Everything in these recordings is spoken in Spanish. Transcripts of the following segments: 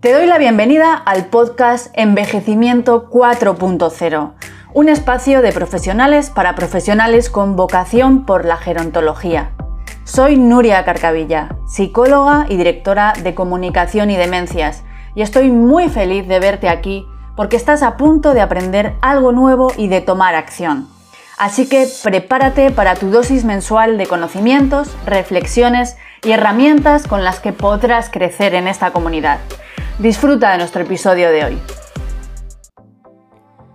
Te doy la bienvenida al podcast Envejecimiento 4.0, un espacio de profesionales para profesionales con vocación por la gerontología. Soy Nuria Carcavilla, psicóloga y directora de comunicación y demencias, y estoy muy feliz de verte aquí porque estás a punto de aprender algo nuevo y de tomar acción. Así que prepárate para tu dosis mensual de conocimientos, reflexiones y herramientas con las que podrás crecer en esta comunidad. Disfruta de nuestro episodio de hoy.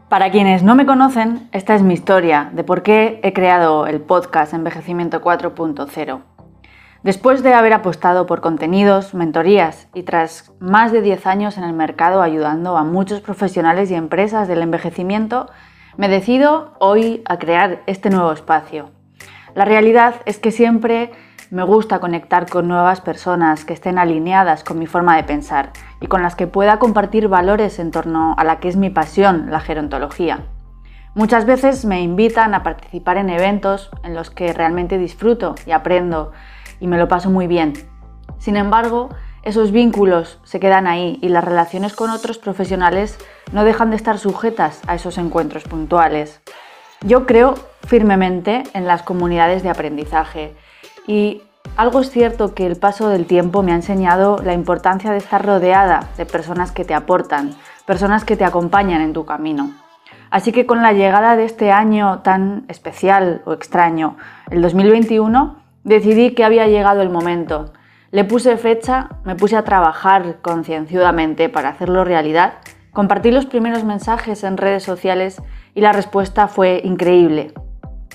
Para quienes no me conocen, esta es mi historia de por qué he creado el podcast Envejecimiento 4.0. Después de haber apostado por contenidos, mentorías y tras más de 10 años en el mercado ayudando a muchos profesionales y empresas del envejecimiento, me decido hoy a crear este nuevo espacio. La realidad es que siempre me gusta conectar con nuevas personas que estén alineadas con mi forma de pensar y con las que pueda compartir valores en torno a la que es mi pasión, la gerontología. Muchas veces me invitan a participar en eventos en los que realmente disfruto y aprendo y me lo paso muy bien. Sin embargo, esos vínculos se quedan ahí y las relaciones con otros profesionales no dejan de estar sujetas a esos encuentros puntuales. Yo creo firmemente en las comunidades de aprendizaje y algo es cierto que el paso del tiempo me ha enseñado la importancia de estar rodeada de personas que te aportan, personas que te acompañan en tu camino. Así que con la llegada de este año tan especial o extraño, el 2021, decidí que había llegado el momento. Le puse fecha, me puse a trabajar concienciadamente para hacerlo realidad, compartí los primeros mensajes en redes sociales y la respuesta fue increíble.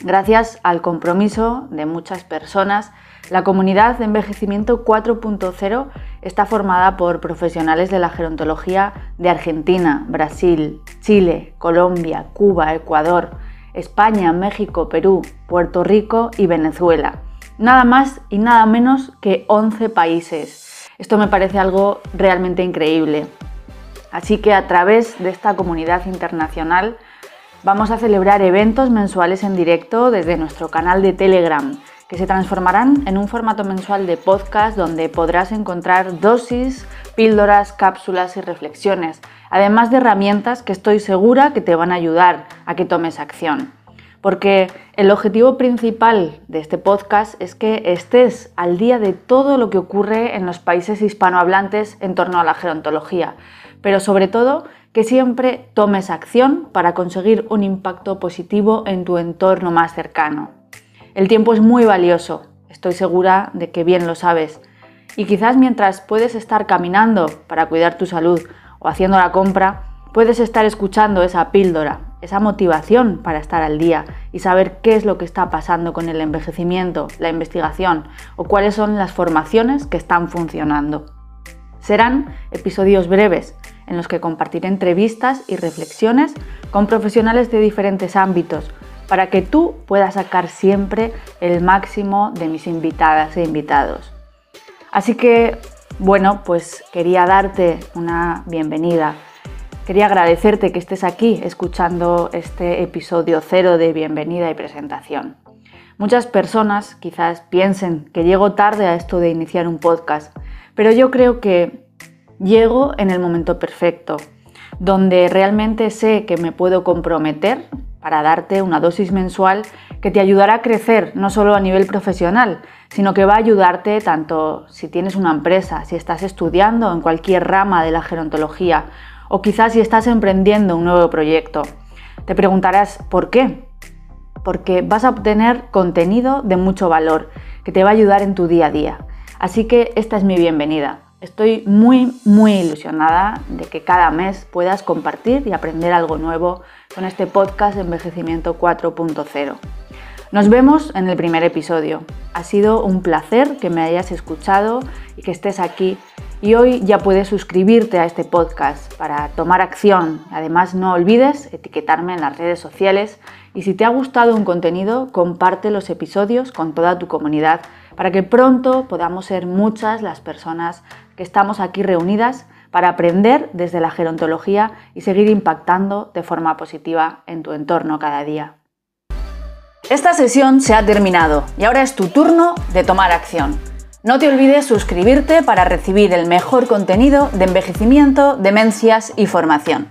Gracias al compromiso de muchas personas, la comunidad de envejecimiento 4.0 está formada por profesionales de la gerontología de Argentina, Brasil, Chile, Colombia, Cuba, Ecuador, España, México, Perú, Puerto Rico y Venezuela. Nada más y nada menos que 11 países. Esto me parece algo realmente increíble. Así que a través de esta comunidad internacional Vamos a celebrar eventos mensuales en directo desde nuestro canal de Telegram, que se transformarán en un formato mensual de podcast donde podrás encontrar dosis, píldoras, cápsulas y reflexiones, además de herramientas que estoy segura que te van a ayudar a que tomes acción. Porque el objetivo principal de este podcast es que estés al día de todo lo que ocurre en los países hispanohablantes en torno a la gerontología, pero sobre todo que siempre tomes acción para conseguir un impacto positivo en tu entorno más cercano. El tiempo es muy valioso, estoy segura de que bien lo sabes, y quizás mientras puedes estar caminando para cuidar tu salud o haciendo la compra, puedes estar escuchando esa píldora, esa motivación para estar al día y saber qué es lo que está pasando con el envejecimiento, la investigación o cuáles son las formaciones que están funcionando. Serán episodios breves en los que compartiré entrevistas y reflexiones con profesionales de diferentes ámbitos para que tú puedas sacar siempre el máximo de mis invitadas e invitados. Así que, bueno, pues quería darte una bienvenida. Quería agradecerte que estés aquí escuchando este episodio cero de bienvenida y presentación. Muchas personas quizás piensen que llego tarde a esto de iniciar un podcast, pero yo creo que llego en el momento perfecto, donde realmente sé que me puedo comprometer para darte una dosis mensual que te ayudará a crecer no solo a nivel profesional, sino que va a ayudarte tanto si tienes una empresa, si estás estudiando en cualquier rama de la gerontología o quizás si estás emprendiendo un nuevo proyecto. Te preguntarás ¿por qué? Porque vas a obtener contenido de mucho valor que te va a ayudar en tu día a día. Así que esta es mi bienvenida. Estoy muy, muy ilusionada de que cada mes puedas compartir y aprender algo nuevo con este podcast de Envejecimiento 4.0. Nos vemos en el primer episodio. Ha sido un placer que me hayas escuchado y que estés aquí. Y hoy ya puedes suscribirte a este podcast para tomar acción. Además, no olvides etiquetarme en las redes sociales y si te ha gustado un contenido, comparte los episodios con toda tu comunidad para que pronto podamos ser muchas las personas que estamos aquí reunidas para aprender desde la gerontología y seguir impactando de forma positiva en tu entorno cada día. Esta sesión se ha terminado y ahora es tu turno de tomar acción. No te olvides suscribirte para recibir el mejor contenido de envejecimiento, demencias y formación.